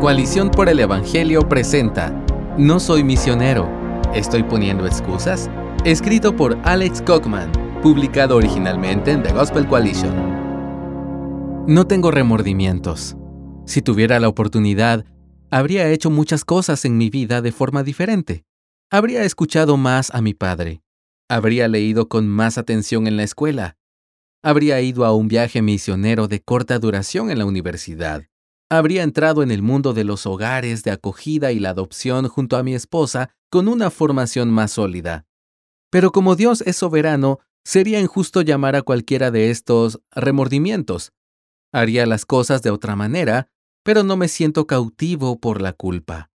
Coalición por el Evangelio presenta No soy misionero, ¿estoy poniendo excusas? Escrito por Alex Kochman, publicado originalmente en The Gospel Coalition. No tengo remordimientos. Si tuviera la oportunidad, habría hecho muchas cosas en mi vida de forma diferente. Habría escuchado más a mi padre. Habría leído con más atención en la escuela. Habría ido a un viaje misionero de corta duración en la universidad habría entrado en el mundo de los hogares de acogida y la adopción junto a mi esposa con una formación más sólida. Pero como Dios es soberano, sería injusto llamar a cualquiera de estos remordimientos. Haría las cosas de otra manera, pero no me siento cautivo por la culpa.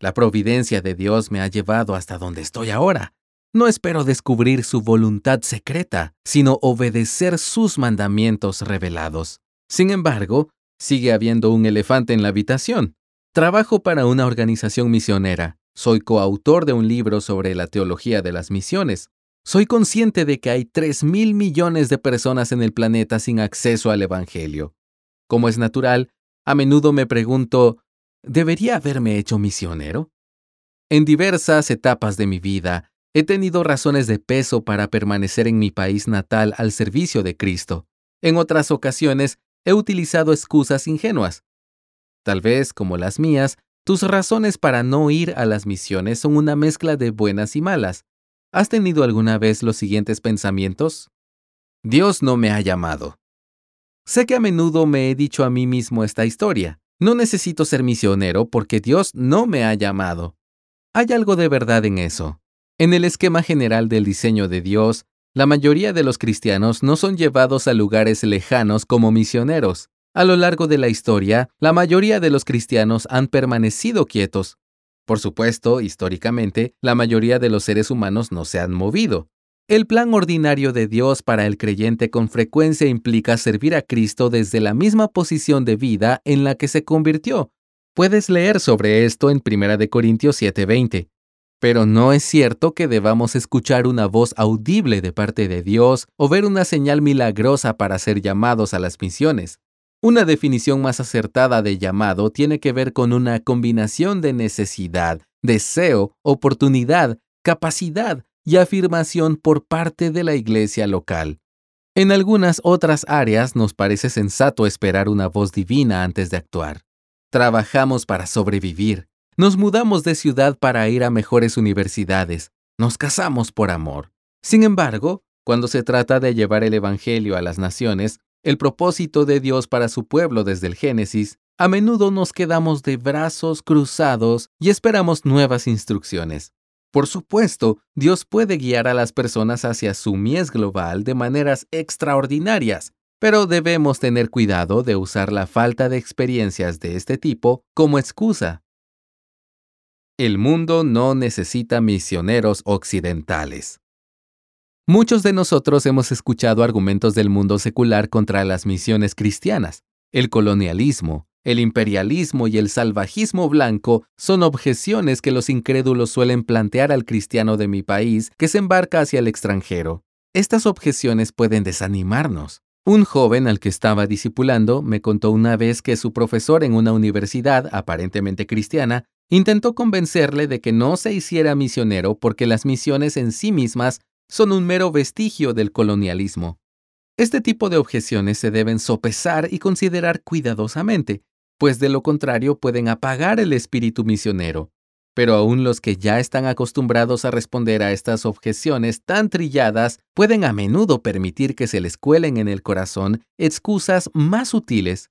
La providencia de Dios me ha llevado hasta donde estoy ahora. No espero descubrir su voluntad secreta, sino obedecer sus mandamientos revelados. Sin embargo, Sigue habiendo un elefante en la habitación. Trabajo para una organización misionera. Soy coautor de un libro sobre la teología de las misiones. Soy consciente de que hay 3 mil millones de personas en el planeta sin acceso al Evangelio. Como es natural, a menudo me pregunto, ¿debería haberme hecho misionero? En diversas etapas de mi vida, he tenido razones de peso para permanecer en mi país natal al servicio de Cristo. En otras ocasiones, he utilizado excusas ingenuas. Tal vez, como las mías, tus razones para no ir a las misiones son una mezcla de buenas y malas. ¿Has tenido alguna vez los siguientes pensamientos? Dios no me ha llamado. Sé que a menudo me he dicho a mí mismo esta historia. No necesito ser misionero porque Dios no me ha llamado. Hay algo de verdad en eso. En el esquema general del diseño de Dios, la mayoría de los cristianos no son llevados a lugares lejanos como misioneros. A lo largo de la historia, la mayoría de los cristianos han permanecido quietos. Por supuesto, históricamente, la mayoría de los seres humanos no se han movido. El plan ordinario de Dios para el creyente con frecuencia implica servir a Cristo desde la misma posición de vida en la que se convirtió. Puedes leer sobre esto en 1 Corintios 7:20. Pero no es cierto que debamos escuchar una voz audible de parte de Dios o ver una señal milagrosa para ser llamados a las misiones. Una definición más acertada de llamado tiene que ver con una combinación de necesidad, deseo, oportunidad, capacidad y afirmación por parte de la iglesia local. En algunas otras áreas nos parece sensato esperar una voz divina antes de actuar. Trabajamos para sobrevivir, nos mudamos de ciudad para ir a mejores universidades. Nos casamos por amor. Sin embargo, cuando se trata de llevar el Evangelio a las naciones, el propósito de Dios para su pueblo desde el Génesis, a menudo nos quedamos de brazos cruzados y esperamos nuevas instrucciones. Por supuesto, Dios puede guiar a las personas hacia su mies global de maneras extraordinarias, pero debemos tener cuidado de usar la falta de experiencias de este tipo como excusa. El mundo no necesita misioneros occidentales. Muchos de nosotros hemos escuchado argumentos del mundo secular contra las misiones cristianas. El colonialismo, el imperialismo y el salvajismo blanco son objeciones que los incrédulos suelen plantear al cristiano de mi país que se embarca hacia el extranjero. Estas objeciones pueden desanimarnos. Un joven al que estaba discipulando me contó una vez que su profesor en una universidad aparentemente cristiana Intentó convencerle de que no se hiciera misionero porque las misiones en sí mismas son un mero vestigio del colonialismo. Este tipo de objeciones se deben sopesar y considerar cuidadosamente, pues de lo contrario pueden apagar el espíritu misionero. Pero aún los que ya están acostumbrados a responder a estas objeciones tan trilladas pueden a menudo permitir que se les cuelen en el corazón excusas más sutiles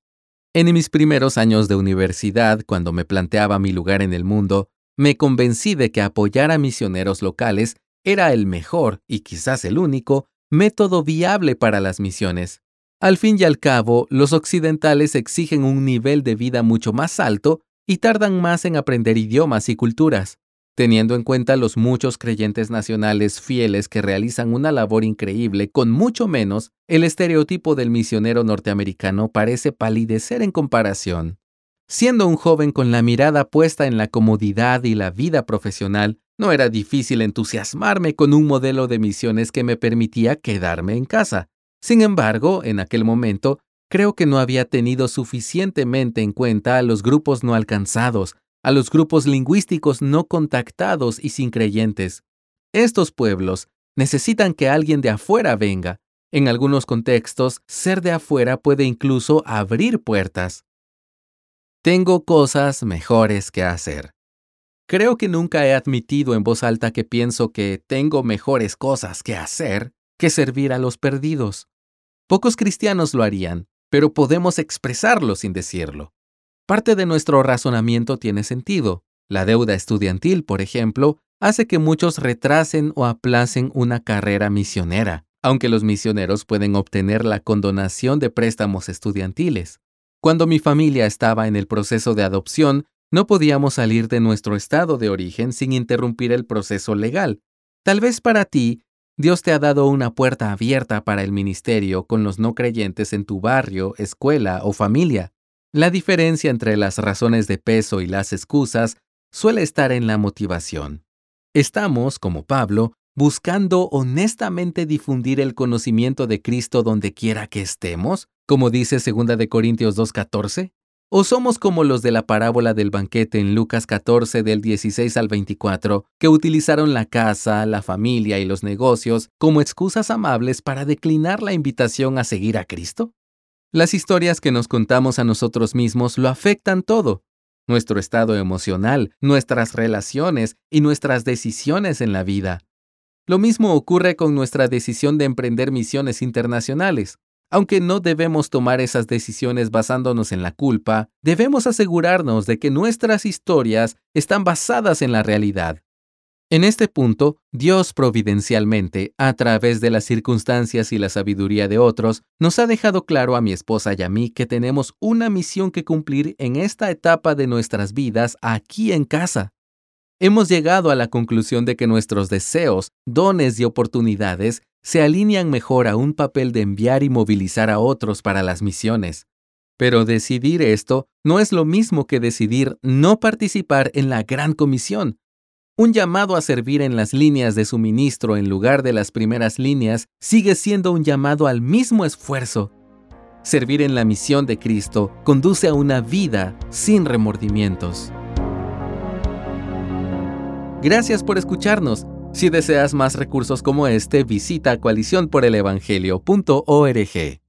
en mis primeros años de universidad, cuando me planteaba mi lugar en el mundo, me convencí de que apoyar a misioneros locales era el mejor y quizás el único método viable para las misiones. Al fin y al cabo, los occidentales exigen un nivel de vida mucho más alto y tardan más en aprender idiomas y culturas. Teniendo en cuenta los muchos creyentes nacionales fieles que realizan una labor increíble con mucho menos, el estereotipo del misionero norteamericano parece palidecer en comparación. Siendo un joven con la mirada puesta en la comodidad y la vida profesional, no era difícil entusiasmarme con un modelo de misiones que me permitía quedarme en casa. Sin embargo, en aquel momento, creo que no había tenido suficientemente en cuenta a los grupos no alcanzados, a los grupos lingüísticos no contactados y sin creyentes. Estos pueblos necesitan que alguien de afuera venga. En algunos contextos, ser de afuera puede incluso abrir puertas. Tengo cosas mejores que hacer. Creo que nunca he admitido en voz alta que pienso que tengo mejores cosas que hacer que servir a los perdidos. Pocos cristianos lo harían, pero podemos expresarlo sin decirlo. Parte de nuestro razonamiento tiene sentido. La deuda estudiantil, por ejemplo, hace que muchos retrasen o aplacen una carrera misionera, aunque los misioneros pueden obtener la condonación de préstamos estudiantiles. Cuando mi familia estaba en el proceso de adopción, no podíamos salir de nuestro estado de origen sin interrumpir el proceso legal. Tal vez para ti, Dios te ha dado una puerta abierta para el ministerio con los no creyentes en tu barrio, escuela o familia. La diferencia entre las razones de peso y las excusas suele estar en la motivación. Estamos, como Pablo, buscando honestamente difundir el conocimiento de Cristo donde quiera que estemos, como dice 2 de Corintios 2:14, o somos como los de la parábola del banquete en Lucas 14 del 16 al 24, que utilizaron la casa, la familia y los negocios como excusas amables para declinar la invitación a seguir a Cristo. Las historias que nos contamos a nosotros mismos lo afectan todo, nuestro estado emocional, nuestras relaciones y nuestras decisiones en la vida. Lo mismo ocurre con nuestra decisión de emprender misiones internacionales. Aunque no debemos tomar esas decisiones basándonos en la culpa, debemos asegurarnos de que nuestras historias están basadas en la realidad. En este punto, Dios providencialmente, a través de las circunstancias y la sabiduría de otros, nos ha dejado claro a mi esposa y a mí que tenemos una misión que cumplir en esta etapa de nuestras vidas aquí en casa. Hemos llegado a la conclusión de que nuestros deseos, dones y oportunidades se alinean mejor a un papel de enviar y movilizar a otros para las misiones. Pero decidir esto no es lo mismo que decidir no participar en la gran comisión, un llamado a servir en las líneas de suministro en lugar de las primeras líneas sigue siendo un llamado al mismo esfuerzo. Servir en la misión de Cristo conduce a una vida sin remordimientos. Gracias por escucharnos. Si deseas más recursos como este, visita coaliciónporelevangelio.org.